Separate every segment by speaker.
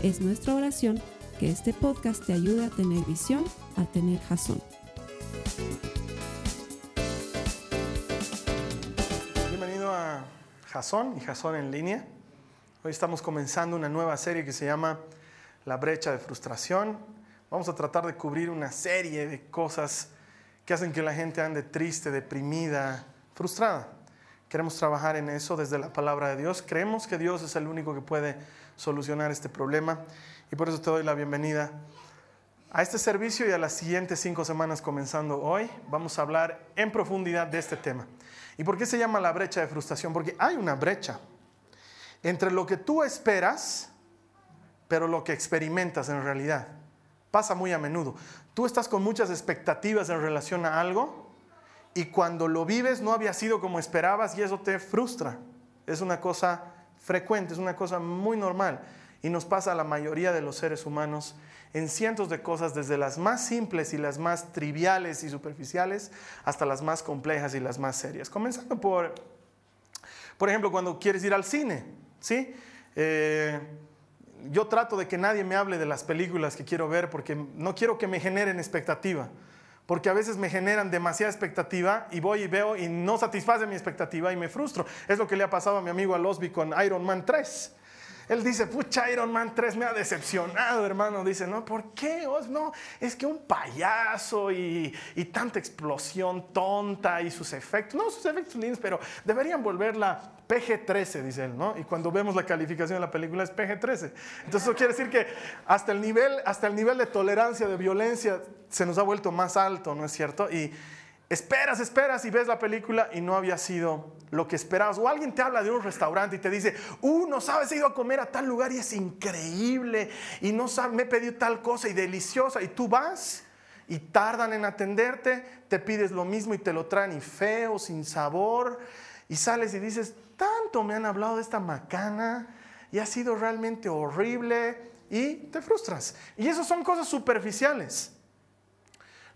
Speaker 1: Es nuestra oración que este podcast te ayude a tener visión, a tener jazón.
Speaker 2: Bienvenido a Jason y Jason en línea. Hoy estamos comenzando una nueva serie que se llama La brecha de frustración. Vamos a tratar de cubrir una serie de cosas que hacen que la gente ande triste, deprimida, frustrada. Queremos trabajar en eso desde la palabra de Dios. Creemos que Dios es el único que puede solucionar este problema y por eso te doy la bienvenida a este servicio y a las siguientes cinco semanas comenzando hoy. Vamos a hablar en profundidad de este tema. ¿Y por qué se llama la brecha de frustración? Porque hay una brecha entre lo que tú esperas, pero lo que experimentas en realidad. Pasa muy a menudo. Tú estás con muchas expectativas en relación a algo y cuando lo vives no había sido como esperabas y eso te frustra. Es una cosa frecuente, es una cosa muy normal y nos pasa a la mayoría de los seres humanos en cientos de cosas, desde las más simples y las más triviales y superficiales hasta las más complejas y las más serias. Comenzando por, por ejemplo, cuando quieres ir al cine, ¿sí? Eh, yo trato de que nadie me hable de las películas que quiero ver porque no quiero que me generen expectativa porque a veces me generan demasiada expectativa y voy y veo y no satisface mi expectativa y me frustro. Es lo que le ha pasado a mi amigo Alosby con Iron Man 3. Él dice, pucha, Iron Man 3 me ha decepcionado, hermano. Dice, no, ¿por qué? Oh, no, es que un payaso y, y, tanta explosión tonta y sus efectos, no, sus efectos lindos, pero deberían volverla PG-13, dice él, ¿no? Y cuando vemos la calificación de la película es PG-13. Entonces eso quiere decir que hasta el, nivel, hasta el nivel de tolerancia, de violencia, se nos ha vuelto más alto, ¿no es cierto? Y esperas, esperas y ves la película y no había sido lo que esperabas. O alguien te habla de un restaurante y te dice, uh, no sabes, he ido a comer a tal lugar y es increíble y no sabes, me he pedido tal cosa y deliciosa y tú vas y tardan en atenderte, te pides lo mismo y te lo traen y feo, sin sabor y sales y dices, tanto me han hablado de esta macana y ha sido realmente horrible y te frustras. Y eso son cosas superficiales.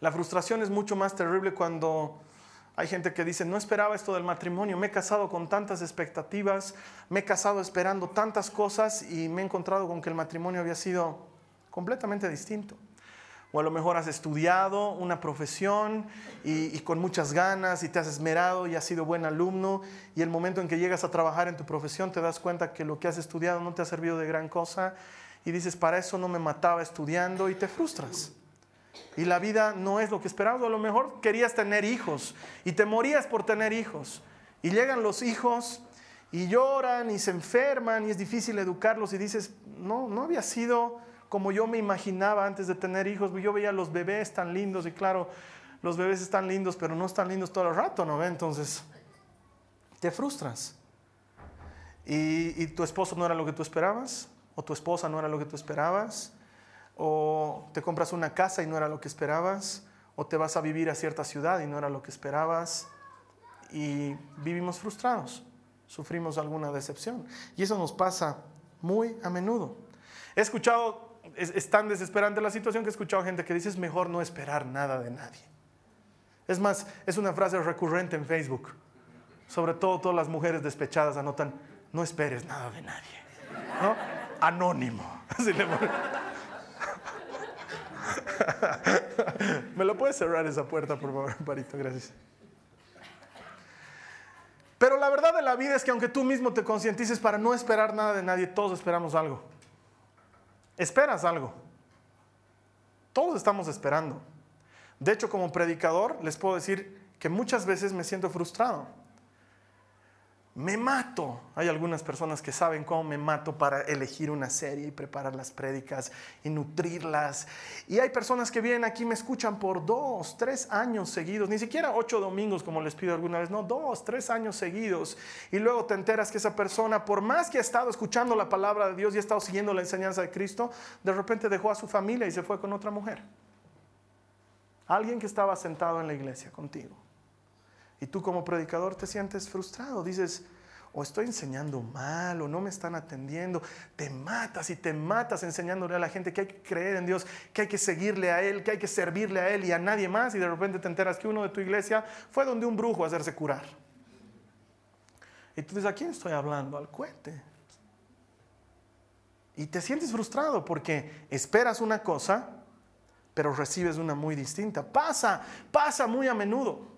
Speaker 2: La frustración es mucho más terrible cuando hay gente que dice, no esperaba esto del matrimonio, me he casado con tantas expectativas, me he casado esperando tantas cosas y me he encontrado con que el matrimonio había sido completamente distinto. O a lo mejor has estudiado una profesión y, con muchas ganas y te has esmerado y has sido buen alumno y el momento en que llegas a trabajar en tu profesión te das cuenta que lo que has estudiado no te ha servido de gran cosa y dices, para eso no me mataba estudiando y te frustras y la vida no es lo que esperabas. A lo mejor querías tener hijos y te morías por tener hijos. Y llegan los hijos y lloran y se enferman y es difícil educarlos y dices, no, no había sido como yo me imaginaba antes de tener hijos. Yo veía los bebés tan lindos y claro, los bebés están lindos, pero no están lindos todo el rato, ¿no? Entonces, te frustras. Y, y tu esposo no era lo que tú esperabas, o tu esposa no era lo que tú esperabas, o te compras una casa y no era lo que esperabas, o te vas a vivir a cierta ciudad y no era lo que esperabas, y vivimos frustrados, sufrimos alguna decepción. Y eso nos pasa muy a menudo. He escuchado, es, tan desesperante la situación que he escuchado gente que dice es mejor no esperar nada de nadie. Es más, es una frase recurrente en Facebook. Sobre todo todas las mujeres despechadas anotan, no esperes nada de nadie. ¿No? Anónimo. ¿Me lo puedes cerrar esa puerta, por favor, Parito? Gracias. Pero la verdad de la vida es que aunque tú mismo te concientices para no esperar nada de nadie, todos esperamos algo. Esperas algo. Todos estamos esperando. De hecho, como predicador, les puedo decir que muchas veces me siento frustrado. Me mato. Hay algunas personas que saben cómo me mato para elegir una serie y preparar las prédicas y nutrirlas. Y hay personas que vienen aquí me escuchan por dos, tres años seguidos, ni siquiera ocho domingos como les pido alguna vez, no, dos, tres años seguidos. Y luego te enteras que esa persona, por más que ha estado escuchando la palabra de Dios y ha estado siguiendo la enseñanza de Cristo, de repente dejó a su familia y se fue con otra mujer. Alguien que estaba sentado en la iglesia contigo. Y tú como predicador te sientes frustrado, dices, o estoy enseñando mal, o no me están atendiendo, te matas y te matas enseñándole a la gente que hay que creer en Dios, que hay que seguirle a Él, que hay que servirle a Él y a nadie más, y de repente te enteras que uno de tu iglesia fue donde un brujo a hacerse curar. Y tú dices, ¿a quién estoy hablando? Al cohete. Y te sientes frustrado porque esperas una cosa, pero recibes una muy distinta. Pasa, pasa muy a menudo.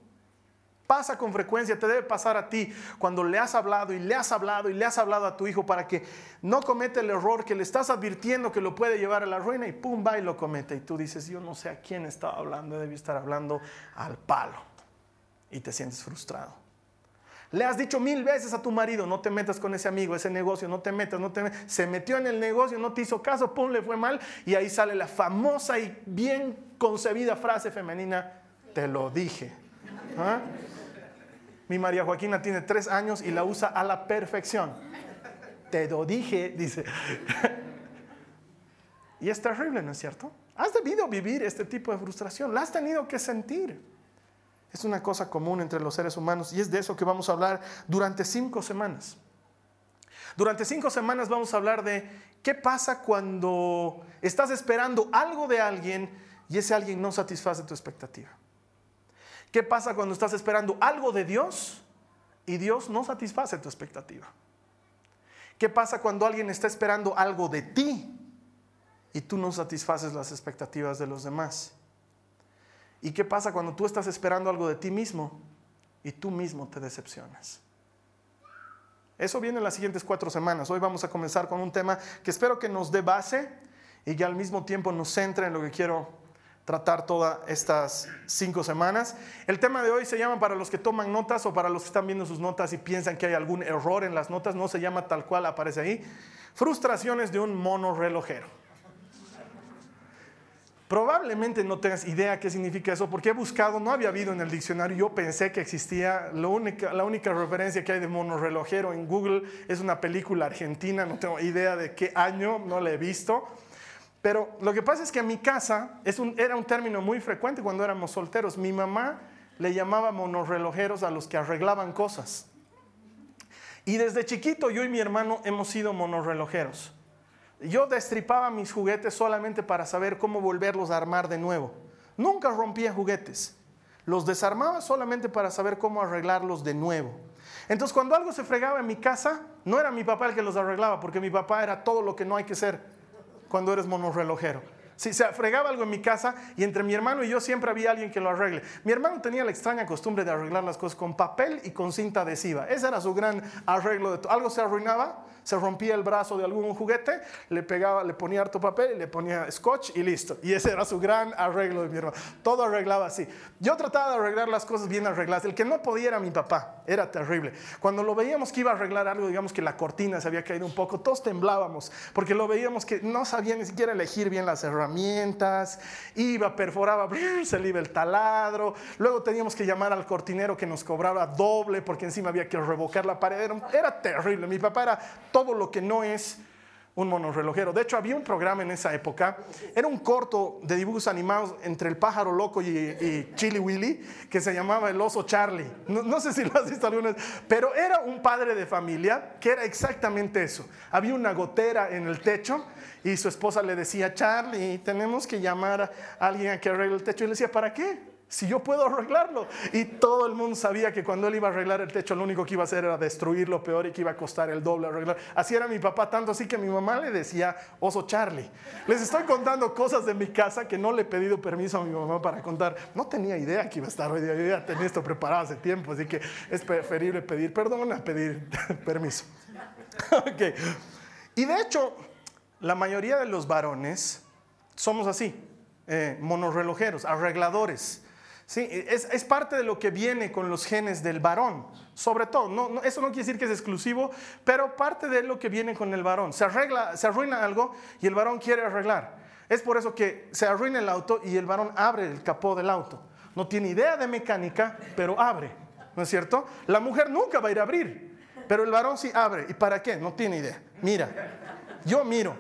Speaker 2: Pasa con frecuencia, te debe pasar a ti cuando le has hablado y le has hablado y le has hablado a tu hijo para que no cometa el error que le estás advirtiendo que lo puede llevar a la ruina y pum, va y lo comete. Y tú dices, yo no sé a quién estaba hablando, debí estar hablando al palo. Y te sientes frustrado. Le has dicho mil veces a tu marido, no te metas con ese amigo, ese negocio, no te metas, no te metas. Se metió en el negocio, no te hizo caso, pum, le fue mal. Y ahí sale la famosa y bien concebida frase femenina, te lo dije. ¿Ah? Mi María Joaquina tiene tres años y la usa a la perfección. Te lo dije, dice. y es terrible, ¿no es cierto? Has debido vivir este tipo de frustración, la has tenido que sentir. Es una cosa común entre los seres humanos y es de eso que vamos a hablar durante cinco semanas. Durante cinco semanas vamos a hablar de qué pasa cuando estás esperando algo de alguien y ese alguien no satisface tu expectativa. ¿Qué pasa cuando estás esperando algo de Dios y Dios no satisface tu expectativa? ¿Qué pasa cuando alguien está esperando algo de ti y tú no satisfaces las expectativas de los demás? ¿Y qué pasa cuando tú estás esperando algo de ti mismo y tú mismo te decepcionas? Eso viene en las siguientes cuatro semanas. Hoy vamos a comenzar con un tema que espero que nos dé base y que al mismo tiempo nos centre en lo que quiero tratar todas estas cinco semanas. El tema de hoy se llama para los que toman notas o para los que están viendo sus notas y piensan que hay algún error en las notas, no se llama tal cual aparece ahí. Frustraciones de un mono relojero. Probablemente no tengas idea qué significa eso, porque he buscado, no había habido en el diccionario, yo pensé que existía, la única, referencia que hay de mono relojero en Google es una película argentina, no tengo idea de qué año, no la he visto pero lo que pasa es que en mi casa era un término muy frecuente cuando éramos solteros. Mi mamá le llamaba monorrelojeros a los que arreglaban cosas. Y desde chiquito yo y mi hermano hemos sido monorrelojeros. Yo destripaba mis juguetes solamente para saber cómo volverlos a armar de nuevo. Nunca rompía juguetes. Los desarmaba solamente para saber cómo arreglarlos de nuevo. Entonces cuando algo se fregaba en mi casa, no era mi papá el que los arreglaba, porque mi papá era todo lo que no hay que ser cuando eres monorrelojero. Si se fregaba algo en mi casa y entre mi hermano y yo siempre había alguien que lo arregle. Mi hermano tenía la extraña costumbre de arreglar las cosas con papel y con cinta adhesiva. Ese era su gran arreglo de todo. Algo se arruinaba, se rompía el brazo de algún juguete, le pegaba, le ponía harto papel y le ponía scotch y listo. Y ese era su gran arreglo de mi hermano. Todo arreglaba así. Yo trataba de arreglar las cosas bien arregladas. El que no podía era mi papá. Era terrible. Cuando lo veíamos que iba a arreglar algo, digamos que la cortina se había caído un poco, todos temblábamos porque lo veíamos que no sabía ni siquiera elegir bien las herramientas. Iba, perforaba, se le iba el taladro. Luego teníamos que llamar al cortinero que nos cobraba doble porque encima había que revocar la pared. Era, era terrible. Mi papá era todo lo que no es un monorrelojero. De hecho, había un programa en esa época, era un corto de dibujos animados entre el pájaro loco y, Chili Willy, que se llamaba El oso Charlie. No, sé si lo has visto alguna vez, pero era un padre de familia que era exactamente eso. Había una gotera en el techo y su esposa le decía, Charlie, tenemos que llamar a alguien a que arregle el techo. Y le decía, ¿para qué? Si yo puedo arreglarlo. Y todo el mundo sabía que cuando él iba a arreglar el techo, lo único que iba a hacer era destruir lo peor y que iba a costar el doble arreglar. Así era mi papá, tanto así que mi mamá le decía oso Charlie. Les estoy contando cosas de mi casa que no le he pedido permiso a mi mamá para contar. No tenía idea que iba a estar hoy día. Yo ya tenía esto preparado hace tiempo, así que es preferible pedir perdón a pedir permiso. okay. Y de hecho, la mayoría de los varones somos así, eh, monorrelojeros, arregladores Es, parte de lo que viene con los genes del varón, sobre todo. Eso no quiere decir que es exclusivo, pero parte de lo que viene con el varón. Se, arregla, se arruina algo y el varón quiere arreglar. Es por eso que se arruina el auto y el varón abre el capó del auto. No tiene idea de mecánica, pero abre. ¿No es cierto? La mujer nunca va a ir a abrir, pero el varón sí abre. ¿Y para qué? No tiene idea. Mira, yo miro.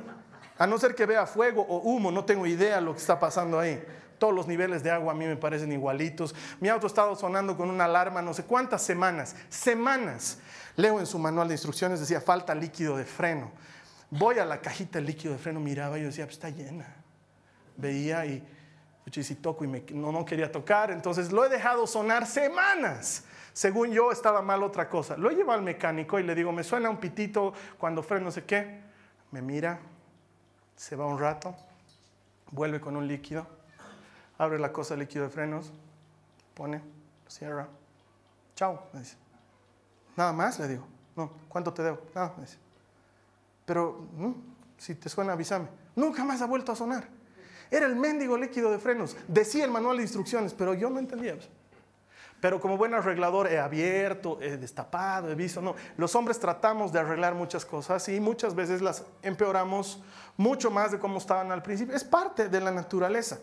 Speaker 2: A no ser que vea fuego o humo, no tengo idea lo que está pasando ahí. Todos los niveles de agua a mí me parecen igualitos. Mi auto ha estado sonando con una alarma no sé cuántas semanas. Semanas. Leo en su manual de instrucciones, decía, falta líquido de freno. Voy a la cajita de líquido de freno, miraba y yo decía, pues está llena. Veía y, si toco y no, no quería tocar. Entonces lo he dejado sonar semanas. Según yo estaba mal otra cosa. Lo llevo al mecánico y le digo, me suena un pitito cuando freno no sé qué. Me mira, se va un rato, vuelve con un líquido abre la cosa líquido de frenos, pone, cierra. Chao, me dice. Nada más, le digo. No, ¿cuánto te debo? Nada, me dice. Pero, si te suena, avísame. Nunca más ha vuelto a sonar. Era el mendigo líquido de frenos. Decía el manual de instrucciones, pero yo no entendía. Pero como buen arreglador he abierto, he destapado, he visto. No, los hombres tratamos de arreglar muchas cosas y muchas veces las empeoramos mucho más de como estaban al principio. Es parte de la naturaleza.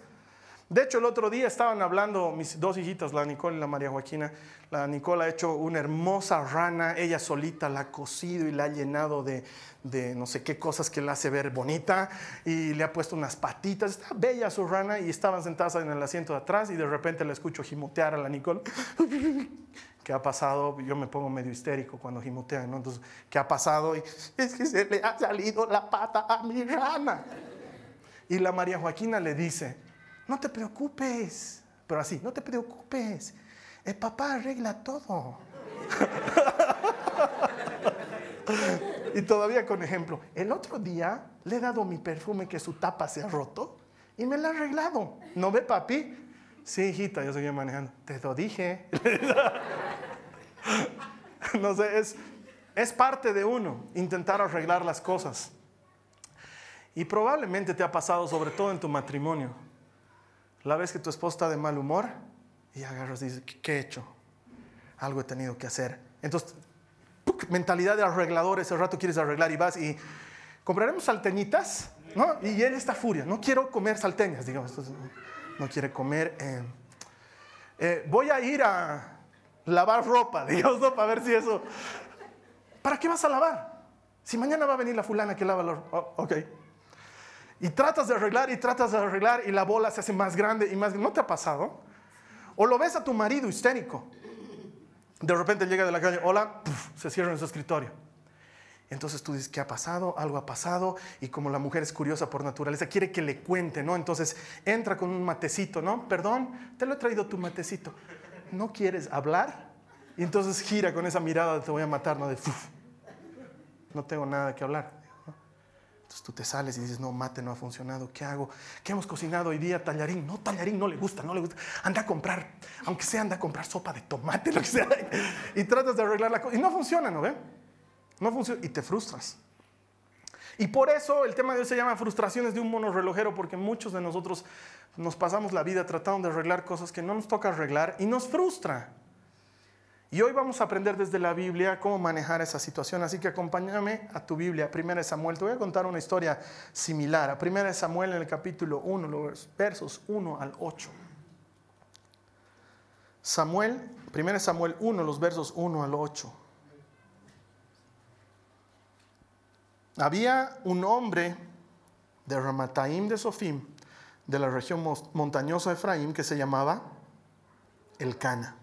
Speaker 2: De hecho, el otro día estaban hablando mis dos hijitas, la Nicole y la María Joaquina. La Nicole ha hecho una hermosa rana, ella solita la ha cosido y la ha llenado de, no sé qué cosas que la hace ver bonita y le ha puesto unas patitas. Está bella su rana y estaban sentadas en el asiento de atrás y de repente la escucho gimotear a la Nicole. ¿Qué ha pasado? Yo me pongo medio histérico cuando gimotean, ¿no? Entonces, ¿qué ha pasado? Y es que se le ha salido la pata a mi rana. Y la María Joaquina le dice, no te preocupes, pero así, no te preocupes, el papá arregla todo. y todavía con ejemplo, el otro día le he dado mi perfume que su tapa se ha roto y me la ha arreglado. ¿No ve, papi? Sí, hijita, yo seguía manejando. Te lo dije. no sé, es, es parte de uno intentar arreglar las cosas. Y probablemente te ha pasado, sobre todo en tu matrimonio la vez que tu esposa está de mal humor y agarras y dices, ¿qué he hecho? Algo he tenido que hacer. Entonces, mentalidad de arreglador, ese rato quieres arreglar y vas y compraremos salteñitas, ¿no? Y él está furia, no quiero comer salteñas, digamos, no quiere comer. Eh, eh, voy a ir a lavar ropa, digamos, ¿no? Para ver si eso... ¿Para qué vas a lavar? Si mañana va a venir la fulana que lava la ropa. Oh, ok. Y tratas de arreglar y tratas de arreglar y la bola se hace más grande y más ¿No te ha pasado? O lo ves a tu marido histérico. De repente llega de la calle, hola, se cierra en su escritorio. Entonces tú dices, ¿qué ha pasado? Algo ha pasado. Y como la mujer es curiosa por naturaleza, quiere que le cuente, ¿no? Entonces entra con un matecito, ¿no? Perdón, te lo he traído tu matecito. ¿No quieres hablar? Y entonces gira con esa mirada te voy a matar, ¿no? De, no tengo nada que hablar. Entonces tú te sales y dices, no, mate no ha funcionado, ¿qué hago? ¿Qué hemos cocinado hoy día? Tallarín. No, tallarín no le gusta, no le gusta. Anda a comprar, aunque sea, anda a comprar sopa de tomate, lo que sea. Y tratas de arreglar la cosa. Y no funciona, ¿no ve? No funciona. Y te frustras. Y por eso el tema de hoy se llama frustraciones de un mono relojero, porque muchos de nosotros nos pasamos la vida tratando de arreglar cosas que no nos toca arreglar y nos frustra. Y hoy vamos a aprender desde la Biblia cómo manejar esa situación. Así que acompáñame a tu Biblia, 1 Samuel. Te voy a contar una historia similar. A 1 Samuel en el capítulo 1, los versos 1 al 8. Samuel, 1 Samuel 1, los versos 1 al 8. Había un hombre de Ramataim de Sofim, de la región montañosa de Efraín, que se llamaba Elcana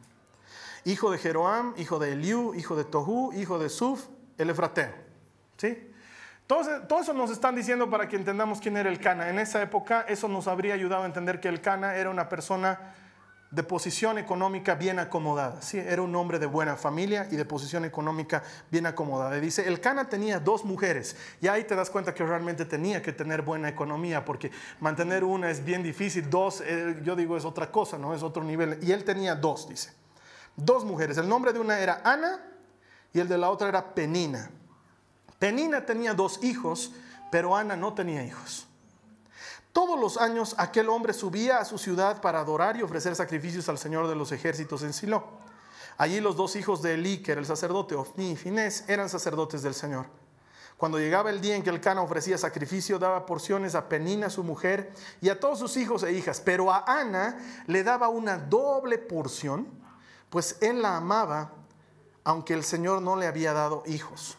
Speaker 2: hijo de Jeroam, hijo de Eliú, hijo de Tohu, hijo de Suf, el Efrateo. ¿Sí? Todo, eso nos están diciendo para que entendamos quién era el Cana. En esa época eso nos habría ayudado a entender que el Cana era una persona de posición económica bien acomodada. ¿sí? Era un hombre de buena familia y de posición económica bien acomodada. Y dice, el Cana tenía dos mujeres. Y ahí te das cuenta que realmente tenía que tener buena economía, porque mantener una es bien difícil, dos, eh, yo digo, es otra cosa, ¿no? Es otro nivel. Y él tenía dos, dice dos mujeres. El nombre de una era Ana y el de la otra era Penina. Penina tenía dos hijos, pero Ana no tenía hijos. Todos los años aquel hombre subía a su ciudad para adorar y ofrecer sacrificios al Señor de los ejércitos en Silo. Allí los dos hijos de Elí, que era el sacerdote, Ofni y Finés, eran sacerdotes del Señor. Cuando llegaba el día en que el Cana ofrecía sacrificio, daba porciones a Penina, su mujer, y a todos sus hijos e hijas, pero a Ana le daba una doble porción, pues él la amaba, aunque el Señor no le había dado hijos.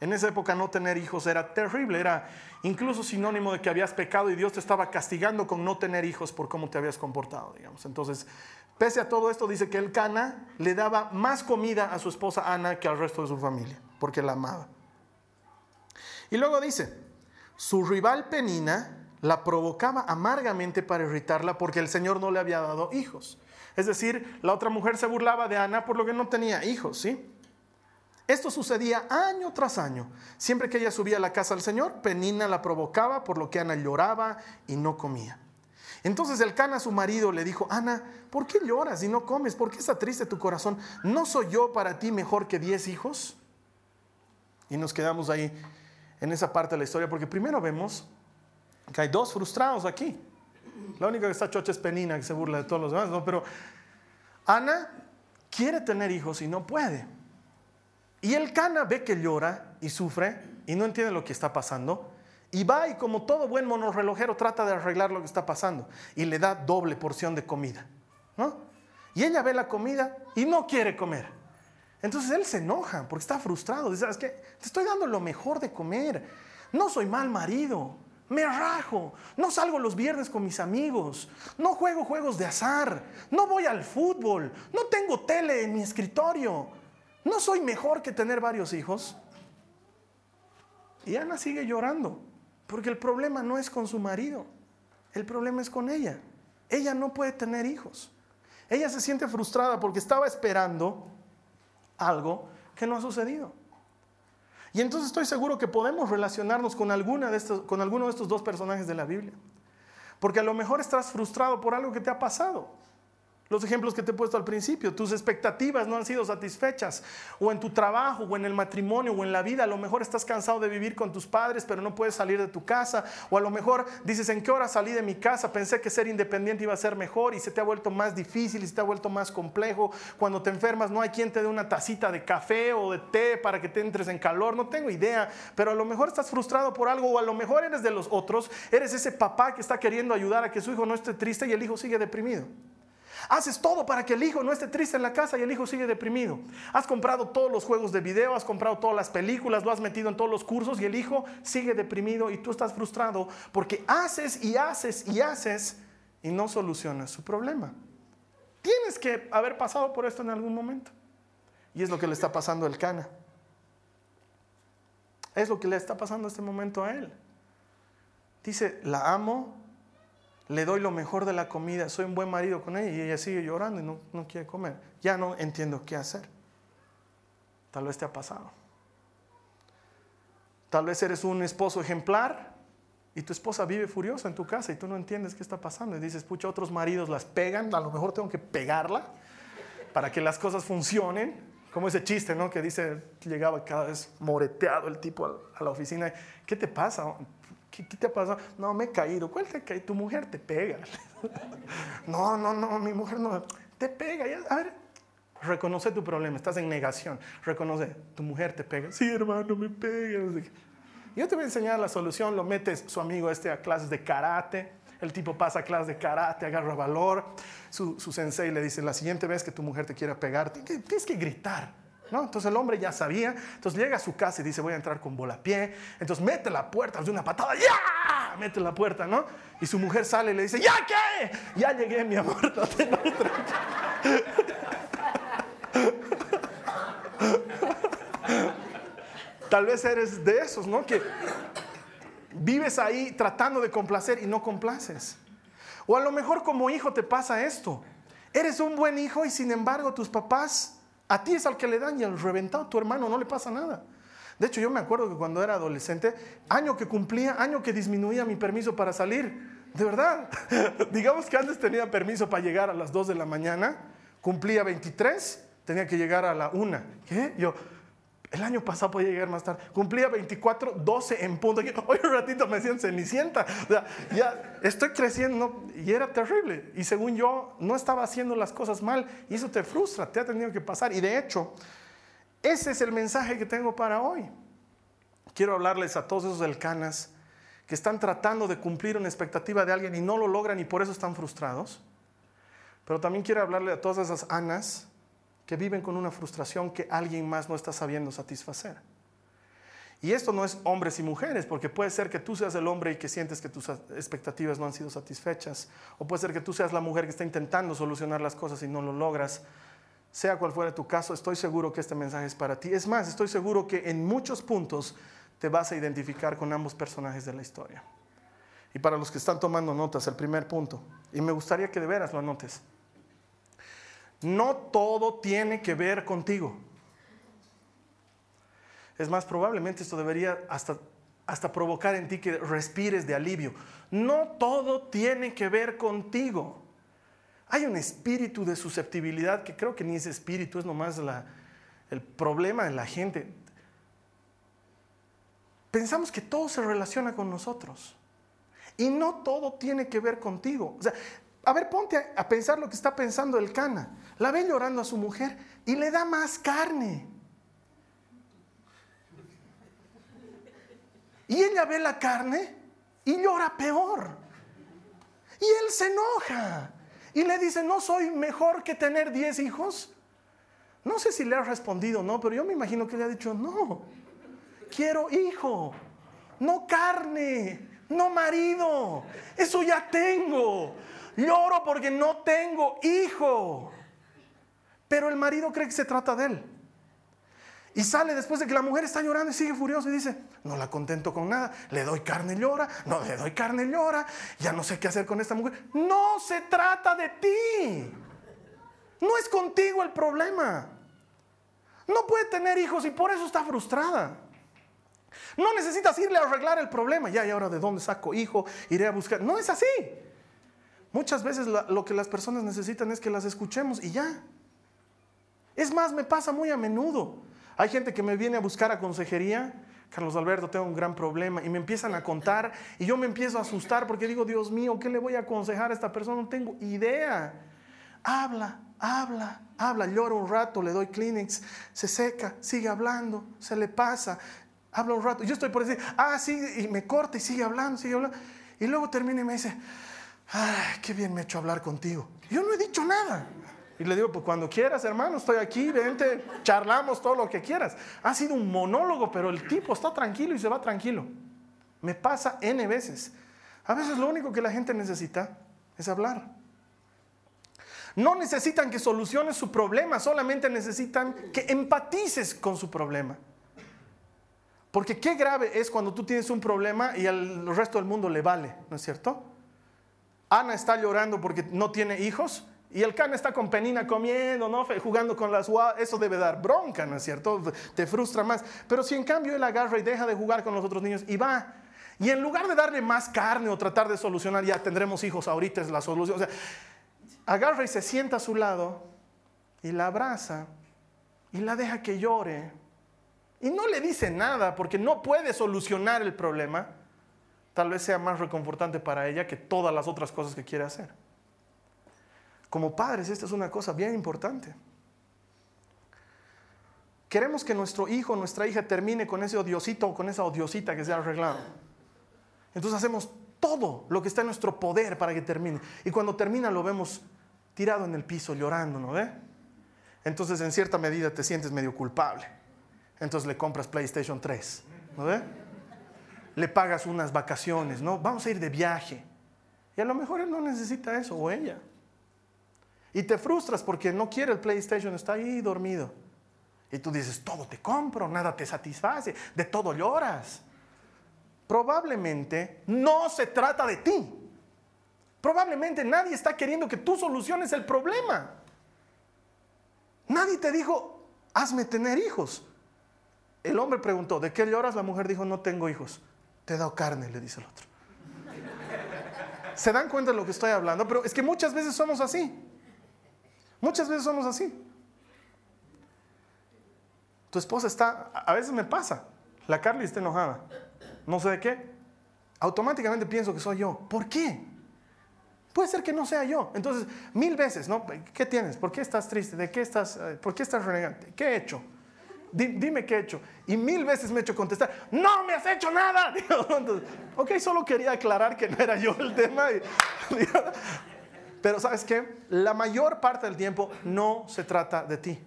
Speaker 2: En esa época no tener hijos era terrible, era incluso sinónimo de que habías pecado y Dios te estaba castigando con no tener hijos por cómo te habías comportado, digamos. Entonces, pese a todo esto, dice que el Cana le daba más comida a su esposa Ana que al resto de su familia, porque la amaba. Y luego dice, su rival Penina la provocaba amargamente para irritarla porque el Señor no le había dado hijos. Es decir, la otra mujer se burlaba de Ana por lo que no tenía hijos, ¿sí? Esto sucedía año tras año. Siempre que ella subía a la casa del Señor, Penina la provocaba, por lo que Ana lloraba y no comía. Entonces el Cana, su marido, le dijo, Ana, ¿por qué lloras y no comes? ¿Por qué está triste tu corazón? ¿No soy yo para ti mejor que diez hijos? Y nos quedamos ahí en esa parte de la historia, porque primero vemos que hay dos frustrados aquí. La única que está chocha es Penina, que se burla de todos los demás. Pero Ana quiere tener hijos y no puede. Y el Cana ve que llora y sufre y no entiende lo que está pasando. Y va y como todo buen monorrelojero trata de arreglar lo que está pasando. Y le da doble porción de comida. Y ella ve la comida y no quiere comer. Entonces él se enoja porque está frustrado. Dice, ¿sabes qué? Te estoy dando lo mejor de comer. No soy mal marido. Me rajo. No salgo los viernes con mis amigos. No juego juegos de azar. No voy al fútbol. No tengo tele en mi escritorio. No soy mejor que tener varios hijos. Y Ana sigue llorando. Porque el problema no es con su marido. El problema es con ella. Ella no puede tener hijos. Ella se siente frustrada porque estaba esperando algo que no ha sucedido. Y entonces estoy seguro que podemos relacionarnos con, alguna de estos, con alguno de estos dos personajes de la Biblia. Porque a lo mejor estás frustrado por algo que te ha pasado. Los ejemplos que te he puesto al principio, tus expectativas no han sido satisfechas, o en tu trabajo, o en el matrimonio, o en la vida, a lo mejor estás cansado de vivir con tus padres, pero no puedes salir de tu casa, o a lo mejor dices, ¿en qué hora salí de mi casa? Pensé que ser independiente iba a ser mejor y se te ha vuelto más difícil y se te ha vuelto más complejo. Cuando te enfermas no hay quien te dé una tacita de café o de té para que te entres en calor, no tengo idea, pero a lo mejor estás frustrado por algo, o a lo mejor eres de los otros, eres ese papá que está queriendo ayudar a que su hijo no esté triste y el hijo sigue deprimido. Haces todo para que el hijo no esté triste en la casa y el hijo sigue deprimido. Has comprado todos los juegos de video, has comprado todas las películas, lo has metido en todos los cursos y el hijo sigue deprimido y tú estás frustrado porque haces y haces y haces y no solucionas su problema. Tienes que haber pasado por esto en algún momento. Y es lo que le está pasando al Cana. Es lo que le está pasando en este momento a él. Dice, la amo, le doy lo mejor de la comida, soy un buen marido con ella y ella sigue llorando y no, no quiere comer. Ya no entiendo qué hacer. Tal vez te ha pasado. Tal vez eres un esposo ejemplar y tu esposa vive furiosa en tu casa y tú no entiendes qué está pasando. Y dices, pucha, otros maridos las pegan, a lo mejor tengo que pegarla para que las cosas funcionen. Como ese chiste, ¿no? Que dice, llegaba cada vez moreteado el tipo a la oficina. ¿Qué te pasa? ¿Qué, te ha? No, me he caído. ¿Cuál te caído? Tu mujer te pega. no, no, no, mi mujer no. Te pega. A ver, reconoce tu problema. Estás en negación. Reconoce, tu mujer te pega. Sí, hermano, me pega. Yo te voy a enseñar la solución. Lo metes su amigo este a clases de karate. El tipo pasa a clases de karate, agarra valor. Su, su sensei le dice, la siguiente vez que tu mujer te quiera pegar, tienes que gritar. Entonces el hombre ya sabía, entonces llega a su casa y dice, voy a entrar con volapié, entonces mete la puerta de una patada, ¡ya! Mete la puerta, ¿no? Y su mujer sale y le dice, ¿ya qué? Ya llegué, mi amor, Tal vez eres de esos, ¿no? Que vives ahí tratando de complacer y no complaces. O a lo mejor como hijo te pasa esto. Eres un buen hijo y sin embargo tus papás a ti es al que le dan y al reventado, tu hermano, no le pasa nada. De hecho, yo me acuerdo que cuando era adolescente, año que cumplía, año que disminuía mi permiso para salir. De verdad. Digamos que antes tenía permiso para llegar a las 2 de la mañana, cumplía 23, tenía que llegar a la 1. ¿Qué? Yo, El año pasado podía llegar más tarde. Cumplía 24, 12 en punto. Hoy un ratito me decían cenicienta. O sea, ya estoy creciendo y era terrible. Y según yo, no estaba haciendo las cosas mal. Y eso te frustra, te ha tenido que pasar. Y de hecho, ese es el mensaje que tengo para hoy. Quiero hablarles a todos esos elcanas que están tratando de cumplir una expectativa de alguien y no lo logran y por eso están frustrados. Pero también quiero hablarle a todas esas Anas viven con una frustración que alguien más no está sabiendo satisfacer. Y esto no es hombres y mujeres, porque puede ser que tú seas el hombre y que sientes que tus expectativas no han sido satisfechas, o puede ser que tú seas la mujer que está intentando solucionar las cosas y no lo logras. Sea cual fuera tu caso, estoy seguro que este mensaje es para ti. Es más, estoy seguro que en muchos puntos te vas a identificar con ambos personajes de la historia. Y para los que están tomando notas, el primer punto, y me gustaría que de veras lo anotes, no todo tiene que ver contigo. Es más, probablemente esto debería hasta, hasta provocar en ti que respires de alivio. No todo tiene que ver contigo. Hay un espíritu de susceptibilidad que creo que ni ese espíritu es nomás el problema de la gente. Pensamos que todo se relaciona con nosotros. Y no todo tiene que ver contigo. O sea, a ver, ponte a, pensar lo que está pensando el Cana. La ve llorando a su mujer y le da más carne. Y ella ve la carne y llora peor. Y él se enoja y le dice, no soy mejor que tener 10 hijos. No sé si le ha respondido no, pero yo me imagino que le ha dicho, no, quiero hijo, no carne, no marido, eso ya tengo. Lloro porque no tengo hijo. Pero el marido cree que se trata de él. Y sale después de que la mujer está llorando y sigue furioso y dice, no la contento con nada, le doy carne, llora, no le doy carne, llora, ya no sé qué hacer con esta mujer. No se trata de ti. No es contigo el problema. No puede tener hijos y por eso está frustrada. No necesitas irle a arreglar el problema. Ya, y ahora de dónde saco hijo, iré a buscar. No es así. Muchas veces lo que las personas necesitan es que las escuchemos y ya. Es más, me pasa muy a menudo. Hay gente que me viene a buscar a consejería. Carlos Alberto, tengo un gran problema. Y me empiezan a contar y yo me empiezo a asustar porque digo, Dios mío, ¿qué le voy a aconsejar a esta persona? No tengo idea. Habla, habla, habla, llora un rato, le doy Kleenex, se seca, sigue hablando, se le pasa, habla un rato. Yo estoy por decir, ah, sí, y me corta y sigue hablando, sigue hablando. Y luego termina y me dice, ay, qué bien me he hecho hablar contigo. Yo no he dicho nada. Y le digo, pues cuando quieras, hermano, estoy aquí, vente, charlamos todo lo que quieras. Ha sido un monólogo, pero el tipo está tranquilo y se va tranquilo. Me pasa N veces. A veces lo único que la gente necesita es hablar. No necesitan que soluciones su problema, solamente necesitan que empatices con su problema. Porque qué grave es cuando tú tienes un problema y al resto del mundo le vale, ¿no es cierto? Ana está llorando porque no tiene hijos y el can está con Penina comiendo, ¿no? jugando con las eso debe dar bronca, ¿no es cierto? Te frustra más. Pero si en cambio él agarra y deja de jugar con los otros niños y va, y en lugar de darle más carne o tratar de solucionar, ya tendremos hijos ahorita, es la solución. O sea, agarra y se sienta a su lado y la abraza y la deja que llore. Y no le dice nada porque no puede solucionar el problema tal vez sea más reconfortante para ella que todas las otras cosas que quiere hacer. Como padres, esta es una cosa bien importante. Queremos que nuestro hijo, nuestra hija termine con ese odiosito o con esa odiosita que se ha arreglado. Entonces hacemos todo lo que está en nuestro poder para que termine. Y cuando termina lo vemos tirado en el piso llorando, ¿no ve? Entonces en cierta medida te sientes medio culpable. Entonces le compras PlayStation 3, ¿no ve? Le pagas unas vacaciones, ¿no? Vamos a ir de viaje. Y a lo mejor él no necesita eso o ella. Y te frustras porque no quiere el PlayStation, está ahí dormido. Y tú dices, todo te compro, nada te satisface, de todo lloras. Probablemente no se trata de ti. Probablemente nadie está queriendo que tú soluciones el problema. Nadie te dijo, hazme tener hijos. El hombre preguntó, ¿de qué lloras? La mujer dijo, no tengo hijos. Te he dado carne, le dice el otro. ¿Se dan cuenta de lo que estoy hablando? Pero es que muchas veces somos así. Muchas veces somos así. Tu esposa está, a veces me pasa, la Carly está enojada, no sé de qué, automáticamente pienso que soy yo. ¿Por qué? Puede ser que no sea yo. Entonces, mil veces, ¿no? ¿Qué tienes? ¿Por qué estás triste? ¿De qué estás? Eh, ¿Por qué estás renegante? ¿Qué he hecho? Dime qué he hecho. Y mil veces me he hecho contestar, no me has hecho nada. Entonces, ok, solo quería aclarar que no era yo el tema. Pero sabes qué? La mayor parte del tiempo no se trata de ti.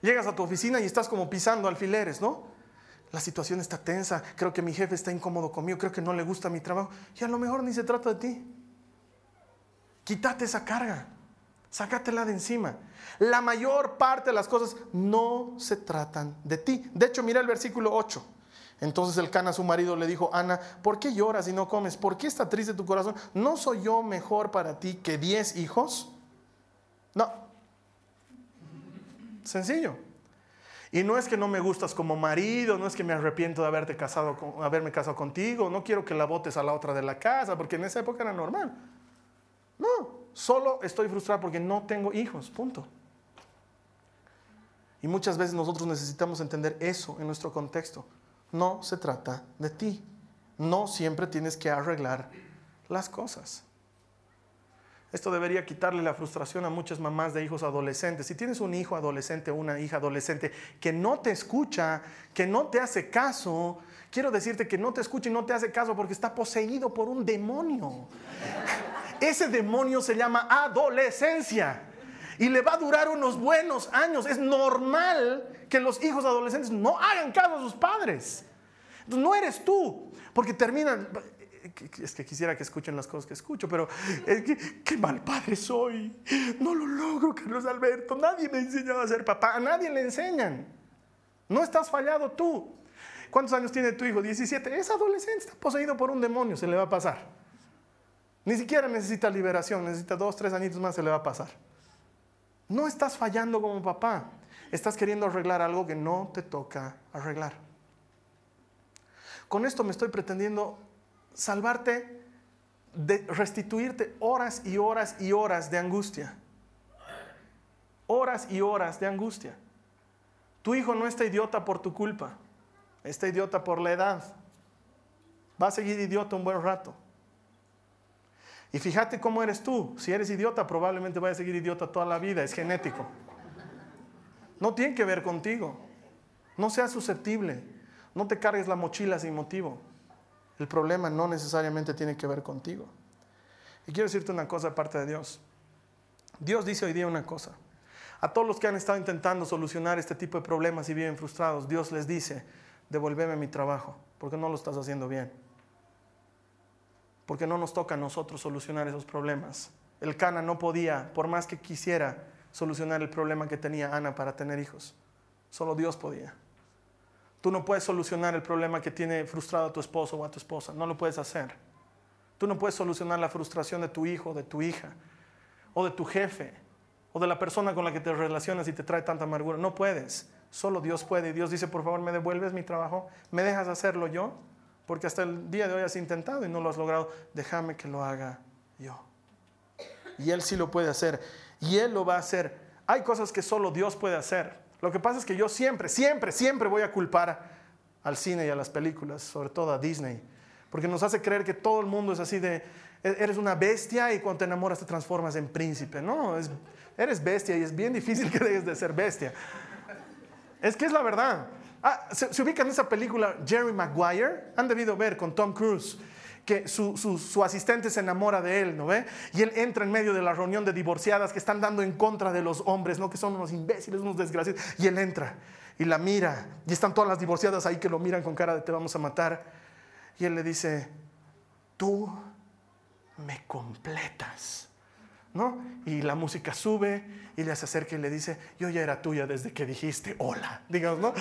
Speaker 2: Llegas a tu oficina y estás como pisando alfileres, ¿no? La situación está tensa, creo que mi jefe está incómodo conmigo, creo que no le gusta mi trabajo. Y a lo mejor ni se trata de ti. Quítate esa carga, sácatela de encima. La mayor parte de las cosas no se tratan de ti. De hecho, mira el versículo 8. Entonces el Cana su marido le dijo, Ana, ¿por qué lloras y no comes? ¿Por qué está triste tu corazón? ¿No soy yo mejor para ti que diez hijos? No. Sencillo. Y no es que no me gustas como marido, no es que me arrepiento de haberte casado haberme casado contigo, no quiero que la botes a la otra de la casa, porque en esa época era normal. No, solo estoy frustrado porque no tengo hijos, punto. Y muchas veces nosotros necesitamos entender eso en nuestro contexto. No se trata de ti. No siempre tienes que arreglar las cosas. Esto debería quitarle la frustración a muchas mamás de hijos adolescentes. Si tienes un hijo adolescente o una hija adolescente que no te escucha, que no te hace caso, quiero decirte que no te escucha y no te hace caso porque está poseído por un demonio. Ese demonio se llama adolescencia y le va a durar unos buenos años. Es normal que los hijos adolescentes no hagan caso a sus padres. no eres tú, porque terminan, es que quisiera que escuchen las cosas que escucho, pero que, qué mal padre soy. No lo logro, Carlos Alberto. Nadie me ha enseñado a ser papá. A nadie le enseñan. No estás fallado tú. ¿Cuántos años tiene tu hijo? 17. Es adolescente, está poseído por un demonio, se le va a pasar. Ni siquiera necesita liberación, necesita dos, tres añitos más, se le va a pasar. No estás fallando como papá. Estás queriendo arreglar algo que no te toca arreglar. Con esto me estoy pretendiendo salvarte, de restituirte horas y horas y horas de angustia. Horas y horas de angustia. Tu hijo no está idiota por tu culpa, está idiota por la edad. Va a seguir idiota un buen rato. Y fíjate cómo eres tú. Si eres idiota, probablemente vaya a seguir idiota toda la vida. Es genético. No tiene que ver contigo. No seas susceptible. No te cargues la mochila sin motivo. El problema no necesariamente tiene que ver contigo. Y quiero decirte una cosa aparte de Dios. Dios dice hoy día una cosa. A todos los que han estado intentando solucionar este tipo de problemas y viven frustrados, Dios les dice, devuélveme mi trabajo, porque no lo estás haciendo bien. Porque no nos toca a nosotros solucionar esos problemas. El Cana no podía, por más que quisiera, solucionar el problema que tenía Ana para tener hijos. Solo Dios podía. Tú no puedes solucionar el problema que tiene frustrado a tu esposo o a tu esposa. No lo puedes hacer. Tú no puedes solucionar la frustración de tu hijo, de tu hija, o de tu jefe, o de la persona con la que te relacionas y te trae tanta amargura. No puedes. Solo Dios puede. Y Dios dice, por favor, me devuelves mi trabajo. ¿Me dejas hacerlo yo? Porque hasta el día de hoy has intentado y no lo has logrado. Déjame que lo haga yo. Y Él sí lo puede hacer. Y Él lo va a hacer. Hay cosas que solo Dios puede hacer. Lo que pasa es que yo siempre, siempre, siempre voy a culpar al cine y a las películas, sobre todo a Disney, porque nos hace creer que todo el mundo es así de, e-, eres una bestia y cuando te enamoras te transformas en príncipe. No, eres bestia y es bien difícil que dejes de ser bestia. Es que es la verdad. Ah, se, se ubica en esa película Jerry Maguire, han debido ver con Tom Cruise que su, asistente se enamora de él, ¿no ve? Y él entra en medio de la reunión de divorciadas que están dando en contra de los hombres, ¿no? Que son unos imbéciles, unos desgraciados. Y él entra y la mira. Y están todas las divorciadas ahí que lo miran con cara de te vamos a matar. Y él le dice, tú me completas. ¿No? Y la música sube y le se acerca y le dice, yo ya era tuya desde que dijiste hola, digamos, ¿no?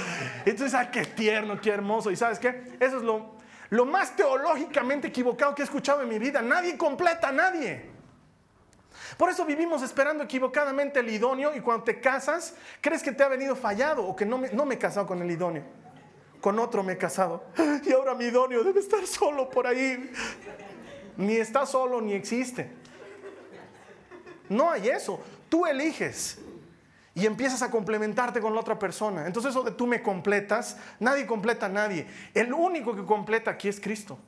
Speaker 2: Entonces, ah, qué tierno, qué hermoso. Y sabes qué? Eso es lo, lo más teológicamente equivocado que he escuchado en mi vida. Nadie completa a nadie. Por eso vivimos esperando equivocadamente el idóneo y cuando te casas, crees que te ha venido fallado o que no me, no me he casado con el idóneo. Con otro me he casado. Y ahora mi idóneo debe estar solo por ahí. Ni está solo ni existe. No hay eso. Tú eliges. y empiezas a complementarte con la otra persona. Entonces eso de tú me completas, nadie completa a nadie. El único que completa aquí es Cristo.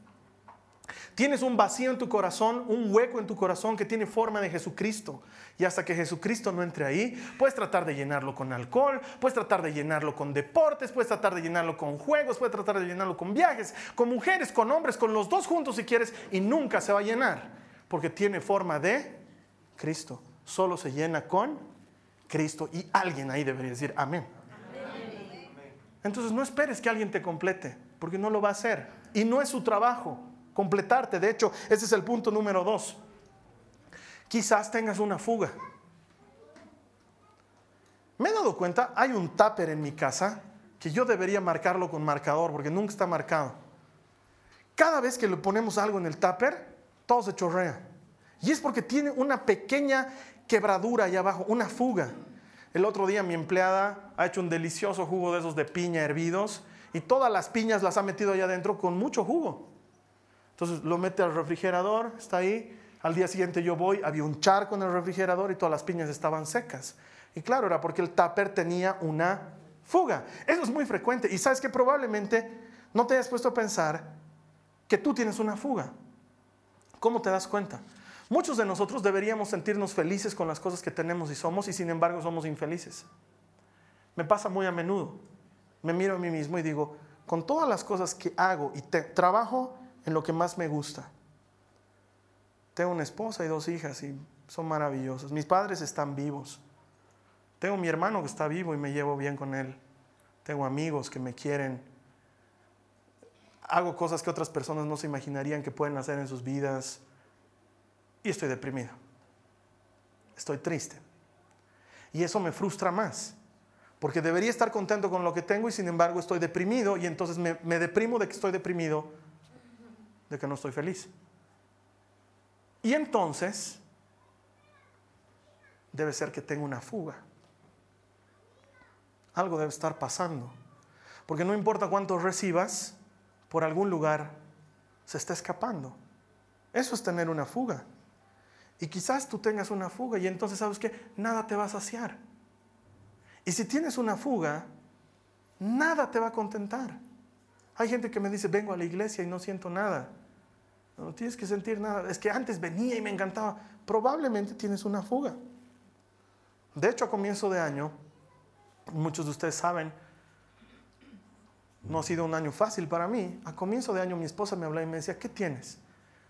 Speaker 2: Tienes un vacío en tu corazón, un hueco en tu corazón que tiene forma de Jesucristo. Y hasta que Jesucristo no entre ahí, puedes tratar de llenarlo con alcohol, puedes tratar de llenarlo con deportes, puedes tratar de llenarlo con juegos, puedes tratar de llenarlo con viajes, con mujeres, con hombres, con los dos juntos si quieres, y nunca se va a llenar, porque tiene forma de Cristo. Solo se llena con Cristo y alguien ahí debería decir amén. Entonces no esperes que alguien te complete, porque no lo va a hacer. Y no es su trabajo completarte. De hecho, ese es el punto número dos. Quizás tengas una fuga. Me he dado cuenta, hay un tupper en mi casa que yo debería marcarlo con marcador porque nunca está marcado. Cada vez que le ponemos algo en el tupper, todo se chorrea. Y es porque tiene una pequeña quebradura allá abajo, una fuga. El otro día mi empleada ha hecho un delicioso jugo de esos de piña hervidos y todas las piñas las ha metido allá adentro con mucho jugo. Entonces lo mete al refrigerador, está ahí. Al día siguiente yo voy, había un charco en el refrigerador y todas las piñas estaban secas. Y claro, era porque el tupper tenía una fuga. Eso es muy frecuente. Y sabes que probablemente no te hayas puesto a pensar que tú tienes una fuga. ¿Cómo te das cuenta? Muchos de nosotros deberíamos sentirnos felices con las cosas que tenemos y somos y sin embargo somos infelices. Me pasa muy a menudo. Me miro a mí mismo y digo, con todas las cosas que hago y trabajo en lo que más me gusta. Tengo una esposa y dos hijas y son maravillosos. Mis padres están vivos. Tengo mi hermano que está vivo y me llevo bien con él. Tengo amigos que me quieren. Hago cosas que otras personas no se imaginarían que pueden hacer en sus vidas. Y estoy deprimido. Estoy triste. Y eso me frustra más. Porque debería estar contento con lo que tengo y sin embargo estoy deprimido y entonces me, deprimo de que estoy deprimido de que no estoy feliz. Y entonces, debe ser que tengo una fuga. Algo debe estar pasando. Porque no importa cuánto recibas, por algún lugar se está escapando. Eso es tener una fuga. Y quizás tú tengas una fuga y entonces sabes que nada te va a saciar. Y si tienes una fuga, nada te va a contentar. Hay gente que me dice, vengo a la iglesia y no siento nada. No tienes que sentir nada. Es que antes venía y me encantaba. Probablemente tienes una fuga. De hecho, a comienzo de año, muchos de ustedes saben, no ha sido un año fácil para mí. A comienzo de año mi esposa me hablaba y me decía, ¿qué tienes?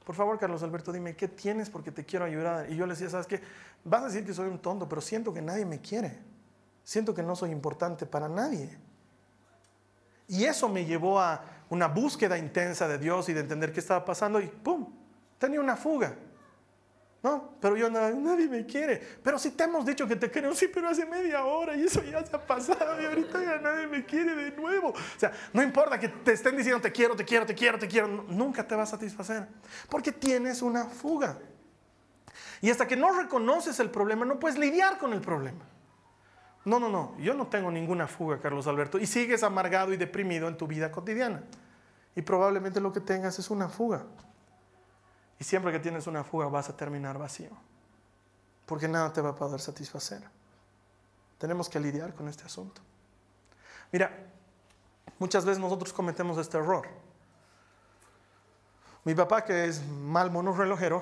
Speaker 2: Por favor, Carlos Alberto, dime, ¿qué tienes? Porque te quiero ayudar. Y yo le decía, ¿sabes qué? Vas a decir que soy un tonto, pero siento que nadie me quiere. Siento que no soy importante para nadie. Y eso me llevó a una búsqueda intensa de Dios y de entender qué estaba pasando y ¡pum! Tenía una fuga. ¿No? Pero yo nadie me quiere. Pero si te hemos dicho que te queremos, sí, pero hace media hora y eso ya se ha pasado y ahorita ya nadie me quiere de nuevo. O sea, no importa que te estén diciendo te quiero, te quiero, te quiero, te quiero, nunca te va a satisfacer. Porque tienes una fuga. Y hasta que no reconoces el problema, no puedes lidiar con el problema. No, no, no, yo no tengo ninguna fuga, Carlos Alberto. Y sigues amargado y deprimido en tu vida cotidiana. Y probablemente lo que tengas es una fuga. Y siempre que tienes una fuga vas a terminar vacío. Porque nada te va a poder satisfacer. Tenemos que lidiar con este asunto. Mira, muchas veces nosotros cometemos este error. Mi papá, que es mal monorrelojero,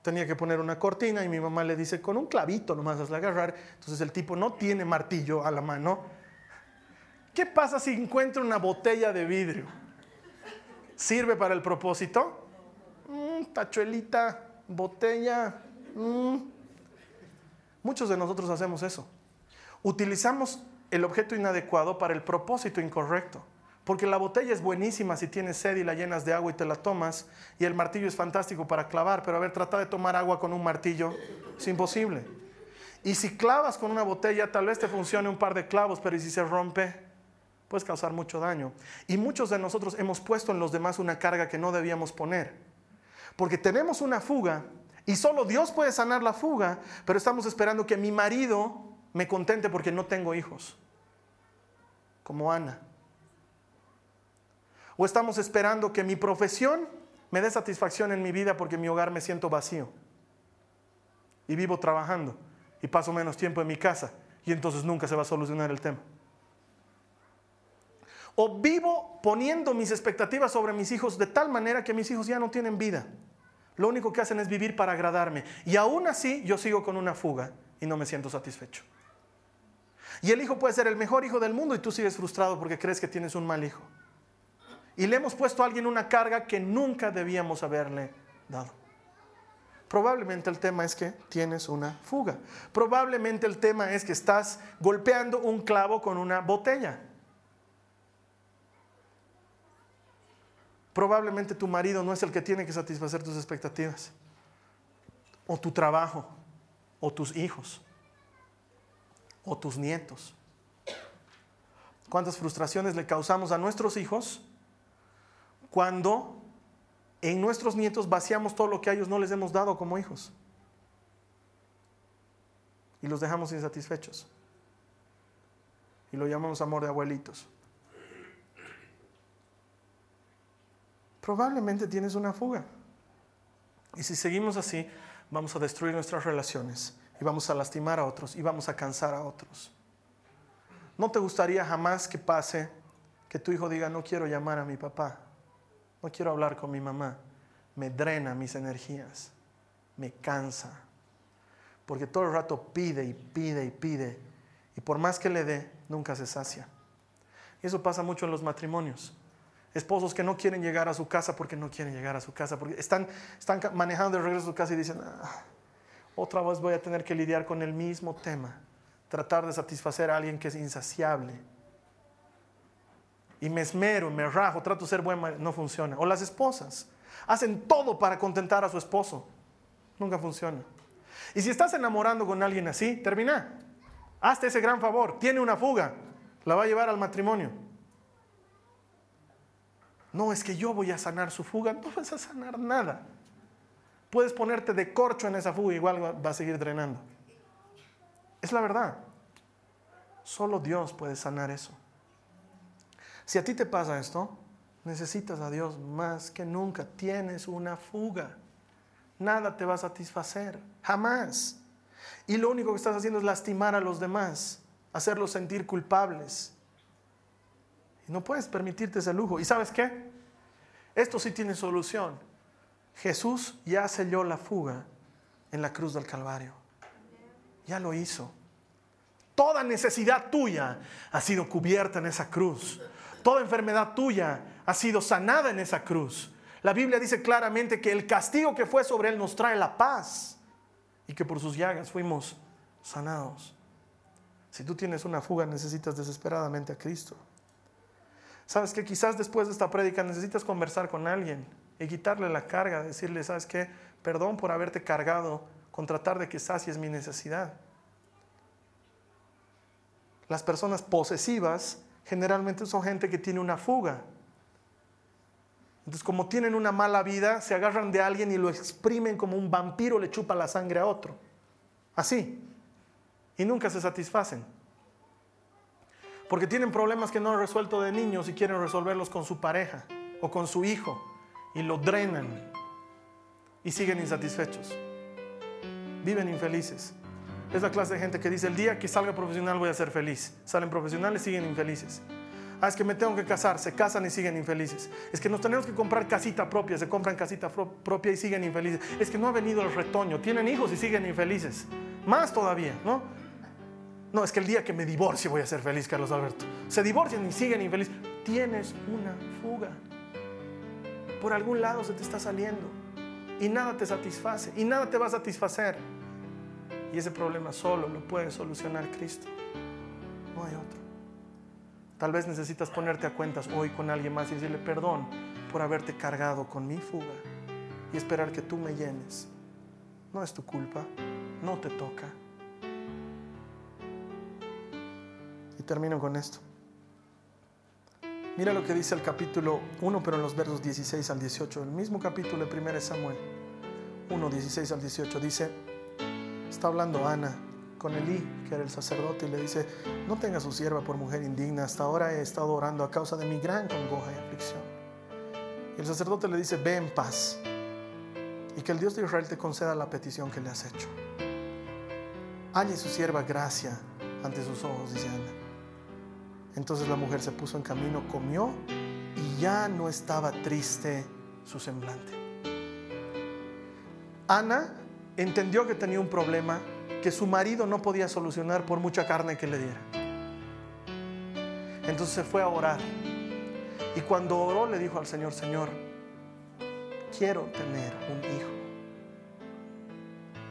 Speaker 2: tenía que poner una cortina y mi mamá le dice, con un clavito nomás hazla agarrar. Entonces el tipo no tiene martillo a la mano. ¿Qué pasa si encuentra una botella de vidrio? ¿Sirve para el propósito? Tachuelita, botella. Mm. Muchos de nosotros hacemos eso. Utilizamos el objeto inadecuado para el propósito incorrecto. Porque la botella es buenísima si tienes sed y la llenas de agua y te la tomas. Y el martillo es fantástico para clavar. Pero a ver, trata de tomar agua con un martillo. Es imposible. Y si clavas con una botella, tal vez te funcione un par de clavos, pero si se rompe, puedes causar mucho daño. Y muchos de nosotros hemos puesto en los demás una carga que no debíamos poner. Porque tenemos una fuga y solo Dios puede sanar la fuga, pero estamos esperando que mi marido me contente porque no tengo hijos. Como Ana. ¿O estamos esperando que mi profesión me dé satisfacción en mi vida porque en mi hogar me siento vacío? Y vivo trabajando y paso menos tiempo en mi casa y entonces nunca se va a solucionar el tema. O vivo poniendo mis expectativas sobre mis hijos de tal manera que mis hijos ya no tienen vida. Lo único que hacen es vivir para agradarme. Y aún así yo sigo con una fuga y no me siento satisfecho. Y el hijo puede ser el mejor hijo del mundo y tú sigues frustrado porque crees que tienes un mal hijo. Y le hemos puesto a alguien una carga que nunca debíamos haberle dado. Probablemente el tema es que tienes una fuga. Probablemente el tema es que estás golpeando un clavo con una botella. Probablemente tu marido no es el que tiene que satisfacer tus expectativas. O tu trabajo. O tus hijos. O tus nietos. ¿Cuántas frustraciones le causamos a nuestros hijos cuando en nuestros nietos vaciamos todo lo que a ellos no les hemos dado como hijos? Y los dejamos insatisfechos. Y lo llamamos amor de abuelitos. Probablemente tienes una fuga. Y si seguimos así, vamos a destruir nuestras relaciones y vamos a lastimar a otros y vamos a cansar a otros. ¿No te gustaría jamás que pase que tu hijo diga, no quiero llamar a mi papá, no quiero hablar con mi mamá, me drena mis energías, me cansa, porque todo el rato pide y pide y pide, y por más que le dé, nunca se sacia. Y eso pasa mucho en los matrimonios. Esposos que no quieren llegar a su casa porque no quieren llegar a su casa, porque están, están manejando de regreso a su casa y dicen, ah, otra vez voy a tener que lidiar con el mismo tema, tratar de satisfacer a alguien que es insaciable. Y me esmero, me rajo, trato de ser buen no funciona. O las esposas hacen todo para contentar a su esposo, nunca funciona. Y si estás enamorando con alguien así, termina. Hazte ese gran favor, tiene una fuga, la va a llevar al matrimonio. No, es que yo voy a sanar su fuga. No vas a sanar nada. Puedes ponerte de corcho en esa fuga, igual va a seguir drenando. Es la verdad. Solo Dios puede sanar eso. Si a ti te pasa esto, necesitas a Dios más que nunca. Tienes una fuga. Nada te va a satisfacer. Jamás. Y lo único que estás haciendo es lastimar a los demás, hacerlos sentir culpables. No puedes permitirte ese lujo. ¿Y sabes qué? Esto sí tiene solución. Jesús ya selló la fuga en la cruz del Calvario. Ya lo hizo. Toda necesidad tuya ha sido cubierta en esa cruz. Toda enfermedad tuya ha sido sanada en esa cruz. La Biblia dice claramente que el castigo que fue sobre él nos trae la paz y que por sus llagas fuimos sanados. Si tú tienes una fuga, necesitas desesperadamente a Cristo. Sabes que quizás después de esta prédica necesitas conversar con alguien y quitarle la carga, decirle, ¿sabes qué? Perdón por haberte cargado con tratar de que sacies mi necesidad. Las personas posesivas generalmente son gente que tiene una fuga. Entonces, como tienen una mala vida, se agarran de alguien y lo exprimen como un vampiro le chupa la sangre a otro. Así. Y nunca se satisfacen porque tienen problemas que no han resuelto de niños y quieren resolverlos con su pareja o con su hijo y lo drenan y siguen insatisfechos. Viven infelices. Es la clase de gente que dice, el día que salga profesional voy a ser feliz. Salen profesionales, siguen infelices. Ah, es que me tengo que casar, se casan y siguen infelices. Es que nos tenemos que comprar casita propia, se compran casita propia y siguen infelices. Es que no ha venido el retoño, tienen hijos y siguen infelices. Más todavía, ¿no? No, es que el día que me divorcie voy a ser feliz, Carlos Alberto. Se divorcian y siguen infelices. Tienes una fuga. Por algún lado se te está saliendo. Y nada te satisface. Y nada te va a satisfacer. Y ese problema solo lo puede solucionar Cristo. No hay otro. Tal vez necesitas ponerte a cuentas hoy con alguien más y decirle perdón por haberte cargado con mi fuga y esperar que tú me llenes. No es tu culpa, no te toca. Termino con esto. Mira lo que dice el capítulo 1, pero en los versos 16 al 18. El mismo capítulo de 1 Samuel 1, 16 al 18 dice, está hablando Ana con Elí, que era el sacerdote, y le dice, no tenga su sierva por mujer indigna, hasta ahora he estado orando a causa de mi gran congoja y aflicción. El sacerdote le dice, ve en paz, y que el Dios de Israel te conceda la petición que le has hecho. Halle su sierva gracia ante sus ojos, dice Ana. Entonces la mujer se puso en camino, comió y ya no estaba triste su semblante. Ana entendió que tenía un problema que su marido no podía solucionar por mucha carne que le diera. Entonces se fue a orar. Y cuando oró le dijo al Señor, Señor, quiero tener un hijo.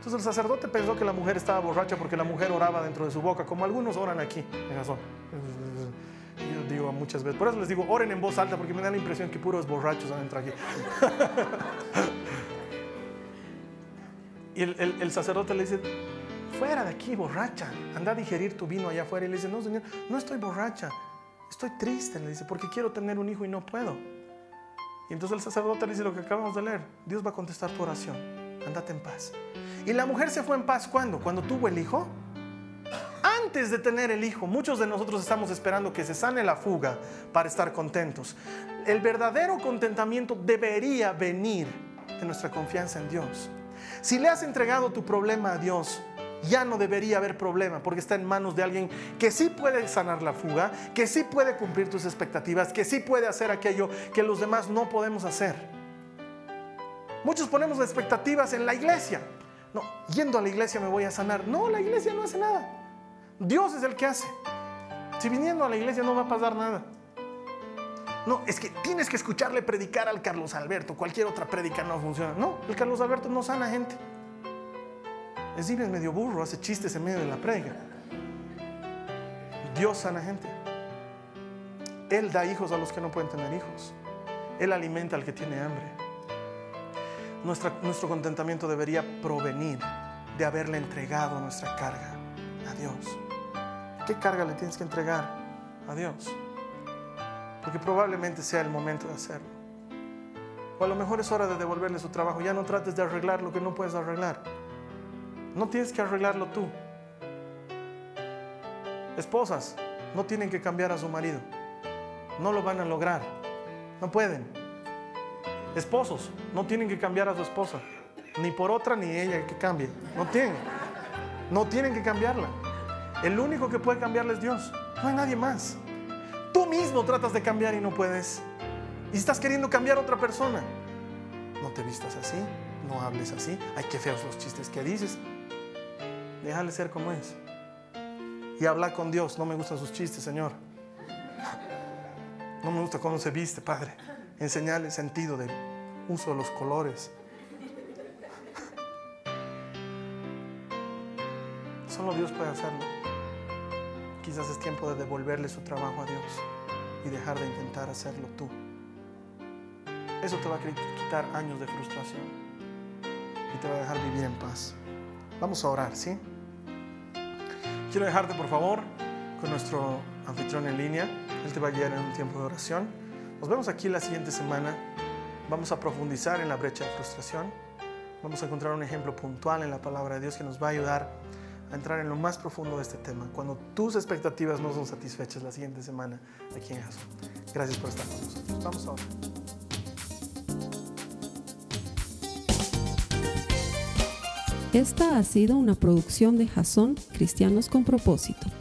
Speaker 2: Entonces el sacerdote pensó que la mujer estaba borracha porque la mujer oraba dentro de su boca, como algunos oran aquí en Jasón. Yo digo muchas veces, por eso les digo, oren en voz alta porque me da la impresión que puros borrachos adentro aquí. y el, el sacerdote le dice, fuera de aquí, borracha, anda a digerir tu vino allá afuera. Y le dice, no, señor, no estoy borracha, estoy triste, le dice, porque quiero tener un hijo y no puedo. Y entonces el sacerdote le dice lo que acabamos de leer, Dios va a contestar tu oración, andate en paz. Y la mujer se fue en paz cuando, cuando tuvo el hijo. Antes de tener el hijo, muchos de nosotros estamos esperando que se sane la fuga para estar contentos. El verdadero contentamiento debería venir de nuestra confianza en Dios. Si le has entregado tu problema a Dios, ya no debería haber problema porque está en manos de alguien que sí puede sanar la fuga, que sí puede cumplir tus expectativas, que sí puede hacer aquello que los demás no podemos hacer. Muchos ponemos expectativas en la iglesia. No, yendo a la iglesia me voy a sanar. No, la iglesia no hace nada. Dios es el que hace. Si viniendo a la iglesia no va a pasar nada. No, es que tienes que escucharle predicar al Carlos Alberto. Cualquier otra predica no funciona. No, el Carlos Alberto no sana gente. Es es medio burro, hace chistes en medio de la predica. Dios sana gente. Él da hijos a los que no pueden tener hijos. Él alimenta al que tiene hambre. Nuestro contentamiento debería provenir de haberle entregado nuestra carga a Dios. ¿Qué carga le tienes que entregar a Dios? Porque probablemente sea el momento de hacerlo. O a lo mejor es hora de devolverle su trabajo. Ya no trates de arreglar lo que no puedes arreglar. No tienes que arreglarlo tú. Esposas no tienen que cambiar a su marido. No lo van a lograr. No pueden. Esposos no tienen que cambiar a su esposa. Ni por otra ni ella que cambie. No tienen. No tienen que cambiarla. El único que puede cambiarla es Dios. No hay nadie más. Tú mismo tratas de cambiar y no puedes. Y estás queriendo cambiar a otra persona. No te vistas así. No hables así. Ay, qué feos los chistes que dices. Déjale ser como es. Y habla con Dios. No me gustan sus chistes, Señor. No me gusta cómo se viste, Padre. Enseñarle el sentido del uso de los colores. Solo Dios puede hacerlo. Quizás es tiempo de devolverle su trabajo a Dios y dejar de intentar hacerlo tú. Eso te va a quitar años de frustración y te va a dejar vivir en paz. Vamos a orar, ¿sí? Quiero dejarte, por favor, con nuestro anfitrión en línea. Él te va a guiar en un tiempo de oración. Nos vemos aquí la siguiente semana. Vamos a profundizar en la brecha de frustración. Vamos a encontrar un ejemplo puntual en la palabra de Dios que nos va a ayudar a entrar en lo más profundo de este tema. Cuando tus expectativas no son satisfechas la siguiente semana aquí en Jesús. Gracias por estar con nosotros. Vamos a orar.
Speaker 1: Esta ha sido una producción de Jason Cristianos con Propósito.